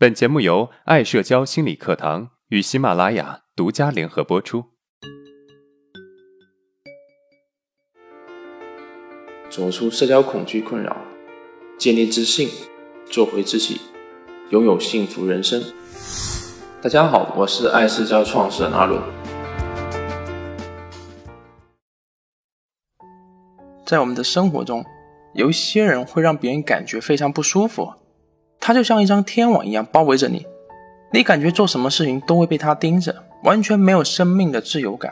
本节目由爱社交心理课堂与喜马拉雅独家联合播出。走出社交恐惧困扰，建立自信，做回自己，拥有幸福人生。大家好，我是爱社交创始人阿伦。在我们的生活中，有一些人会让别人感觉非常不舒服。他就像一张天网一样包围着你，你感觉做什么事情都会被他盯着，完全没有生命的自由感。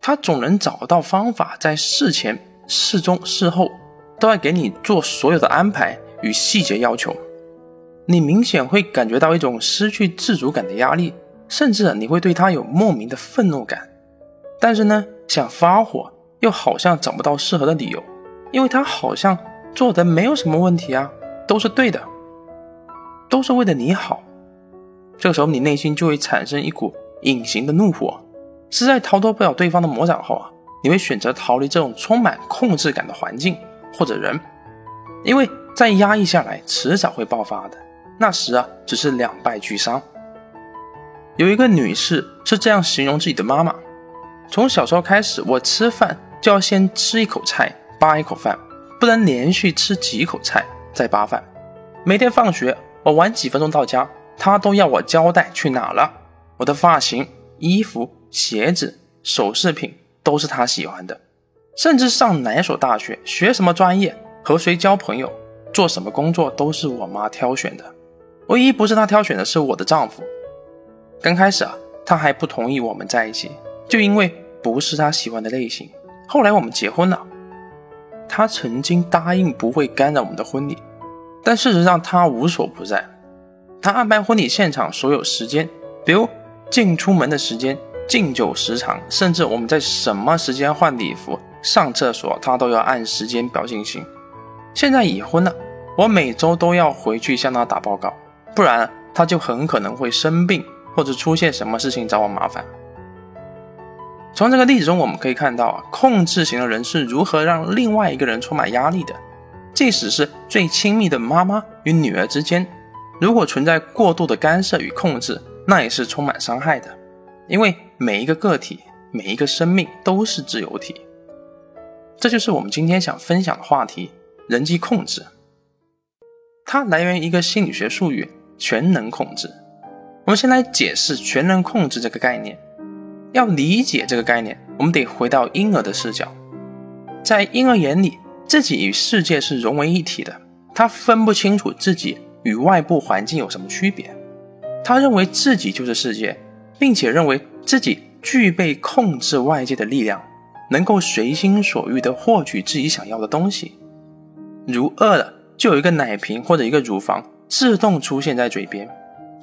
他总能找到方法，在事前、事中、事后都要给你做所有的安排与细节要求。你明显会感觉到一种失去自主感的压力，甚至你会对他有莫名的愤怒感。但是呢，想发火又好像找不到适合的理由，因为他好像做的没有什么问题啊，都是对的。都是为了你好，这个时候你内心就会产生一股隐形的怒火，实在逃脱不了对方的魔掌后啊，你会选择逃离这种充满控制感的环境或者人，因为再压抑下来，迟早会爆发的。那时啊，只是两败俱伤。有一个女士是这样形容自己的妈妈：从小时候开始，我吃饭就要先吃一口菜，扒一口饭，不能连续吃几口菜再扒饭。每天放学。我晚几分钟到家，他都要我交代去哪了。我的发型、衣服、鞋子、首饰品都是他喜欢的，甚至上哪所大学、学什么专业、和谁交朋友、做什么工作都是我妈挑选的。唯一不是他挑选的是我的丈夫。刚开始啊，他还不同意我们在一起，就因为不是他喜欢的类型。后来我们结婚了，他曾经答应不会干扰我们的婚礼。但事实上，他无所不在。他安排婚礼现场所有时间，比如进出门的时间、敬酒时长，甚至我们在什么时间换礼服、上厕所，他都要按时间表进行。现在已婚了，我每周都要回去向他打报告，不然他就很可能会生病或者出现什么事情找我麻烦。从这个例子中，我们可以看到，控制型的人是如何让另外一个人充满压力的。即使是最亲密的妈妈与女儿之间，如果存在过度的干涉与控制，那也是充满伤害的。因为每一个个体、每一个生命都是自由体。这就是我们今天想分享的话题——人际控制。它来源于一个心理学术语——全能控制。我们先来解释全能控制这个概念。要理解这个概念，我们得回到婴儿的视角，在婴儿眼里。自己与世界是融为一体的，他分不清楚自己与外部环境有什么区别，他认为自己就是世界，并且认为自己具备控制外界的力量，能够随心所欲地获取自己想要的东西。如饿了，就有一个奶瓶或者一个乳房自动出现在嘴边；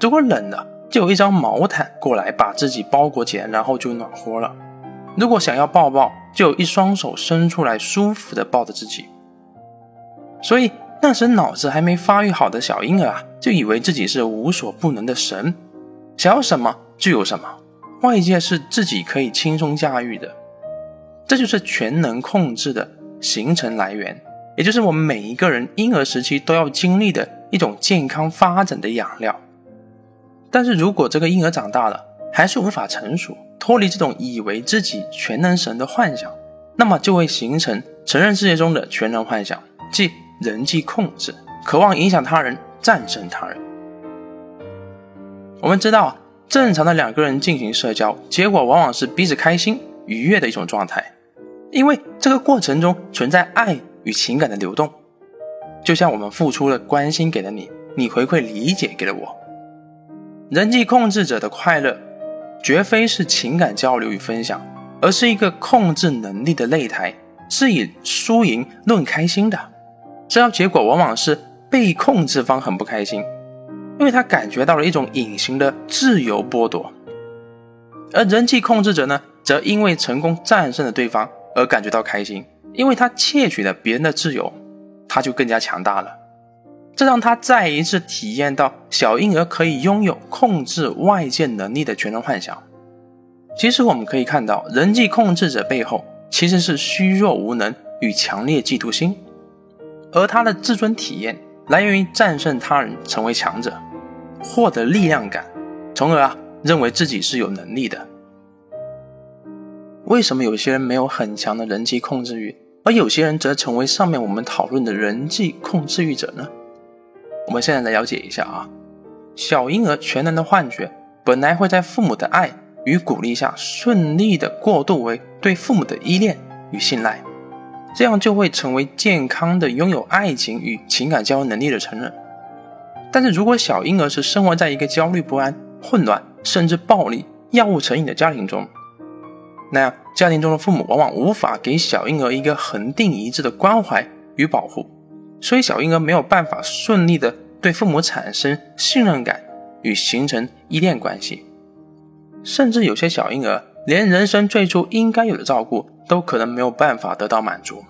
如果冷了，就有一张毛毯过来把自己包裹起来，然后就暖和了。如果想要抱抱，就有一双手伸出来，舒服的抱着自己。所以那时脑子还没发育好的小婴儿啊，就以为自己是无所不能的神，想要什么就有什么，外界是自己可以轻松驾驭的。这就是全能控制的形成来源，也就是我们每一个人婴儿时期都要经历的一种健康发展的养料。但是如果这个婴儿长大了，还是无法成熟。脱离这种以为自己全能神的幻想，那么就会形成成人世界中的全能幻想，即人际控制，渴望影响他人、战胜他人。我们知道，正常的两个人进行社交，结果往往是彼此开心、愉悦的一种状态，因为这个过程中存在爱与情感的流动。就像我们付出了关心给了你，你回馈理解给了我。人际控制者的快乐。绝非是情感交流与分享，而是一个控制能力的擂台，是以输赢论开心的。这样结果往往是被控制方很不开心，因为他感觉到了一种隐形的自由剥夺；而人际控制者呢，则因为成功战胜了对方而感觉到开心，因为他窃取了别人的自由，他就更加强大了。这让他再一次体验到小婴儿可以拥有控制外界能力的全能幻想。其实我们可以看到，人际控制者背后其实是虚弱无能与强烈嫉妒心，而他的自尊体验来源于战胜他人，成为强者。获得力量感，从而啊认为自己是有能力的。为什么有些人没有很强的人际控制欲，而有些人则成为上面我们讨论的人际控制欲者呢？我们现在来了解一下啊，小婴儿全能的幻觉，本来会在父母的爱与鼓励下顺利的过渡为对父母的依恋与信赖，这样就会成为健康的拥有爱情与情感交流能力的成人。但是如果小婴儿是生活在一个焦虑不安、混乱甚至暴力、药物成瘾的家庭中，那样，家庭中的父母往往无法给小婴儿一个恒定一致的关怀与保护，所以小婴儿没有办法顺利的对父母产生信任感与形成依恋关系，甚至有些小婴儿连人生最初应该有的照顾都可能没有办法得到满足。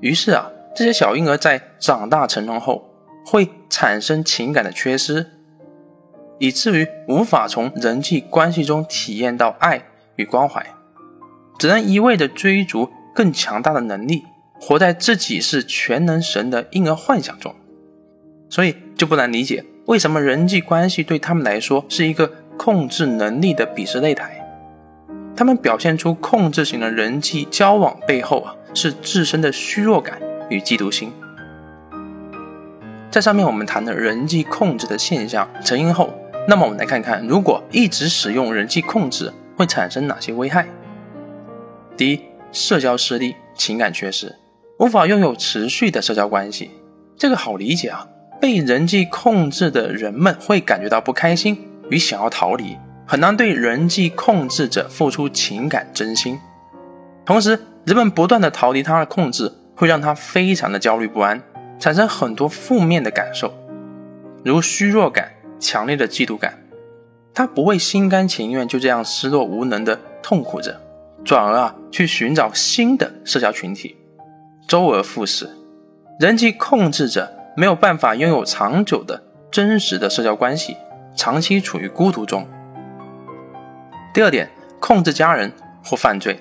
于是啊，这些小婴儿在长大成人后会产生情感的缺失，以至于无法从人际关系中体验到爱与关怀。只能一味的追逐更强大的能力，活在自己是全能神的婴儿幻想中，所以就不难理解为什么人际关系对他们来说是一个控制能力的鄙视擂台。他们表现出控制型的人际交往背后啊，是自身的虚弱感与嫉妒心。在上面我们谈的人际控制的现象成因后，那么我们来看看，如果一直使用人际控制会产生哪些危害。第一，社交失利，情感缺失，无法拥有持续的社交关系。这个好理解啊，被人际控制的人们会感觉到不开心与想要逃离，很难对人际控制者付出情感真心。同时，人们不断的逃离他的控制，会让他非常的焦虑不安，产生很多负面的感受，如虚弱感、强烈的嫉妒感。他不会心甘情愿就这样失落无能的痛苦着。转而啊，去寻找新的社交群体，周而复始。人际控制者没有办法拥有长久的真实的社交关系，长期处于孤独中。第二点，控制家人或犯罪。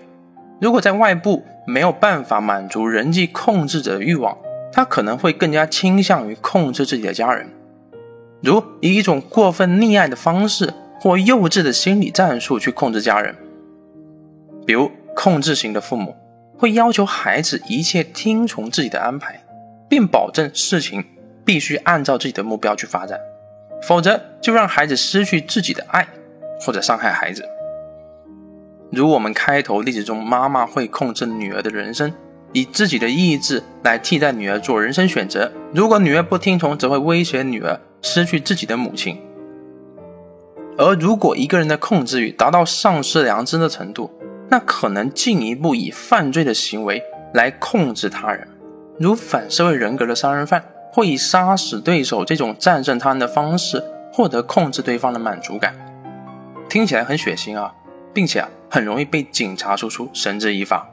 如果在外部没有办法满足人际控制者的欲望，他可能会更加倾向于控制自己的家人，如以一种过分溺爱的方式或幼稚的心理战术去控制家人。比如，控制型的父母会要求孩子一切听从自己的安排，并保证事情必须按照自己的目标去发展，否则就让孩子失去自己的爱，或者伤害孩子。如我们开头例子中，妈妈会控制女儿的人生，以自己的意志来替代女儿做人生选择。如果女儿不听从，则会威胁女儿失去自己的母亲。而如果一个人的控制欲达到丧失良知的程度，那可能进一步以犯罪的行为来控制他人，如反社会人格的杀人犯会以杀死对手这种战胜他人的方式获得控制对方的满足感。听起来很血腥啊，并且啊很容易被警察叔叔绳之以法。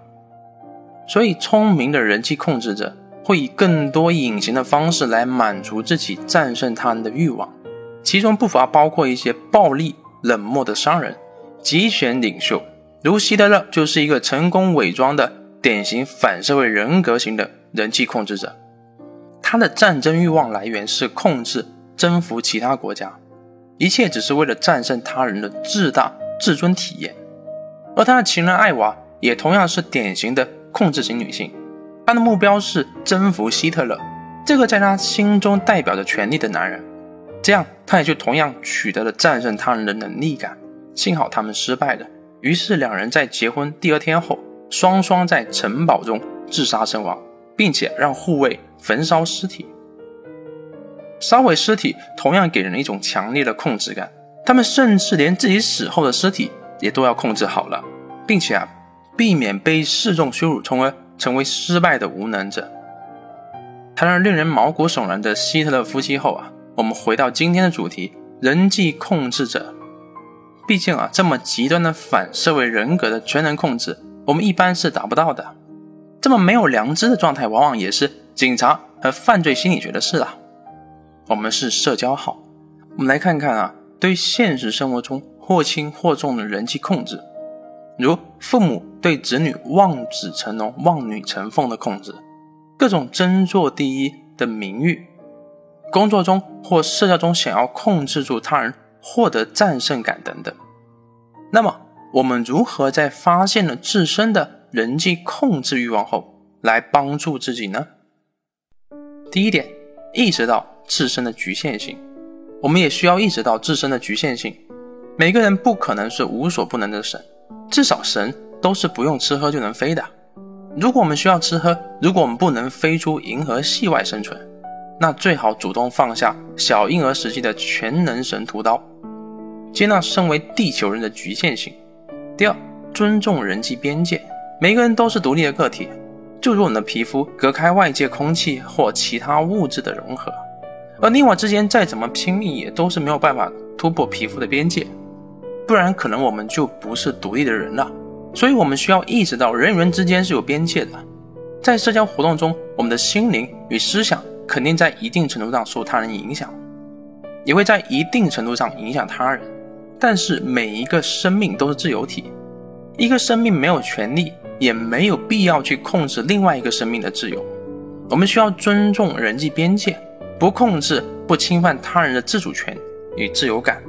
所以，聪明的人际控制者会以更多隐形的方式来满足自己战胜他人的欲望，其中不乏包括一些暴力、冷漠的商人、集权领袖。如希特勒就是一个成功伪装的典型反社会人格型的人际控制者，他的战争欲望来源是控制、征服其他国家，一切只是为了战胜他人的自大自尊体验。而他的情人艾娃也同样是典型的控制型女性，她的目标是征服希特勒这个在她心中代表着权力的男人，这样她也就同样取得了战胜他人的能力感。幸好他们失败了。于是，两人在结婚第二天后，双双在城堡中自杀身亡，并且让护卫焚烧尸体。烧毁尸体同样给人一种强烈的控制感。他们甚至连自己死后的尸体也都要控制好了，并且啊，避免被示众羞辱，从而成为失败的无能者。谈了令人毛骨悚然的希特勒夫妻后啊，我们回到今天的主题：人际控制者。毕竟啊，这么极端的反社会人格的全能控制，我们一般是达不到的。这么没有良知的状态，往往也是警察和犯罪心理学的事啊。我们是社交号，我们来看看啊，对现实生活中或轻或重的人际控制，如父母对子女望子成龙、望女成凤的控制，各种争做第一的名誉，工作中或社交中想要控制住他人，获得战胜感等等。那么，我们如何在发现了自身的人际控制欲望后，来帮助自己呢？第一点，意识到自身的局限性。我们也需要意识到自身的局限性。每个人不可能是无所不能的神，至少神都是不用吃喝就能飞的。如果我们需要吃喝，如果我们不能飞出银河系外生存，那最好主动放下小婴儿时期的全能神屠刀，接纳身为地球人的局限性。第二，尊重人际边界。每个人都是独立的个体，就如我们的皮肤隔开外界空气或其他物质的融合。而你我之间再怎么亲密，也都是没有办法突破皮肤的边界，不然可能我们就不是独立的人了。所以，我们需要意识到人与人之间是有边界的。在社交活动中，我们的心灵与思想肯定在一定程度上受他人影响，也会在一定程度上影响他人。但是，每一个生命都是自由体，一个生命没有权利，也没有必要去控制另外一个生命的自由。我们需要尊重人际边界。不控制、不侵犯他人的自主权与自由感。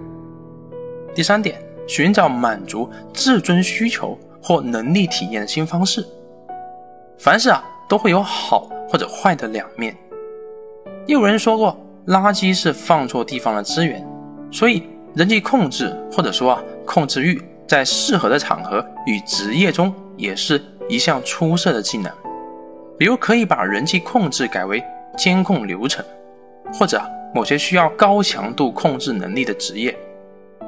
第三点，寻找满足自尊需求或能力体验的新方式。凡事啊，都会有好或者坏的两面。也有人说过，垃圾是放错地方的资源，所以人际控制或者说啊控制欲，在适合的场合与职业中，也是一项出色的技能。比如，可以把人际控制改为监控流程。或者某些需要高强度控制能力的职业，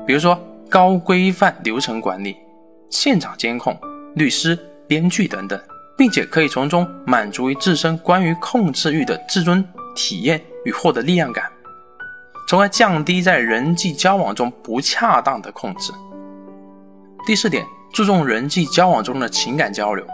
比如说高规范流程管理、现场监控、律师、编剧等等，并且可以从中满足于自身关于控制欲的自尊体验与获得力量感，从而降低在人际交往中不恰当的控制。第四点，注重人际交往中的情感交流。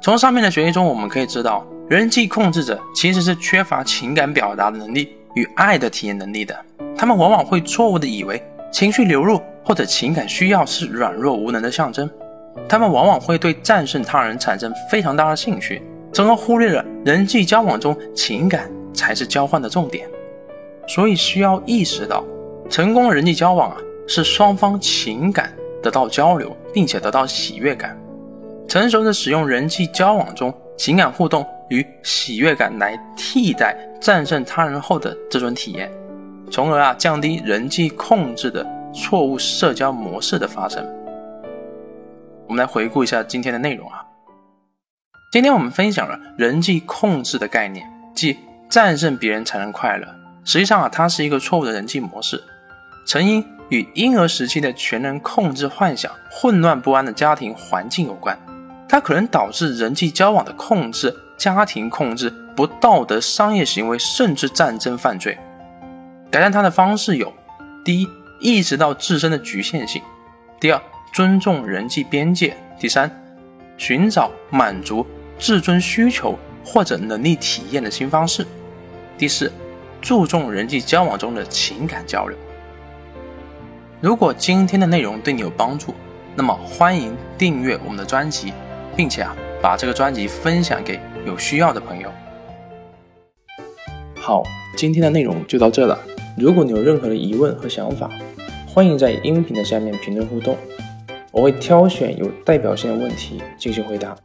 从上面的学习中，我们可以知道，人际控制者其实是缺乏情感表达能力。与爱的体验能力的，他们往往会错误的以为情绪流入或者情感需要是软弱无能的象征，他们往往会对战胜他人产生非常大的兴趣，从而忽略了人际交往中情感才是交换的重点。所以需要意识到，成功人际交往啊，是双方情感得到交流，并且得到喜悦感。成熟的使用人际交往中情感互动。与喜悦感来替代战胜他人后的这种体验，从而啊降低人际控制的错误社交模式的发生。我们来回顾一下今天的内容啊。今天我们分享了人际控制的概念，即战胜别人才能快乐。实际上啊，它是一个错误的人际模式，成因与婴儿时期的全能控制幻想、混乱不安的家庭环境有关。它可能导致人际交往的控制。家庭控制、不道德商业行为，甚至战争犯罪。改善它的方式有：第一，意识到自身的局限性；第二，尊重人际边界；第三，寻找满足自尊需求或者能力体验的新方式；第四，注重人际交往中的情感交流。如果今天的内容对你有帮助，那么欢迎订阅我们的专辑，并且啊，把这个专辑分享给。有需要的朋友，好，今天的内容就到这了。如果你有任何的疑问和想法，欢迎在音频的下面评论互动，我会挑选有代表性的问题进行回答。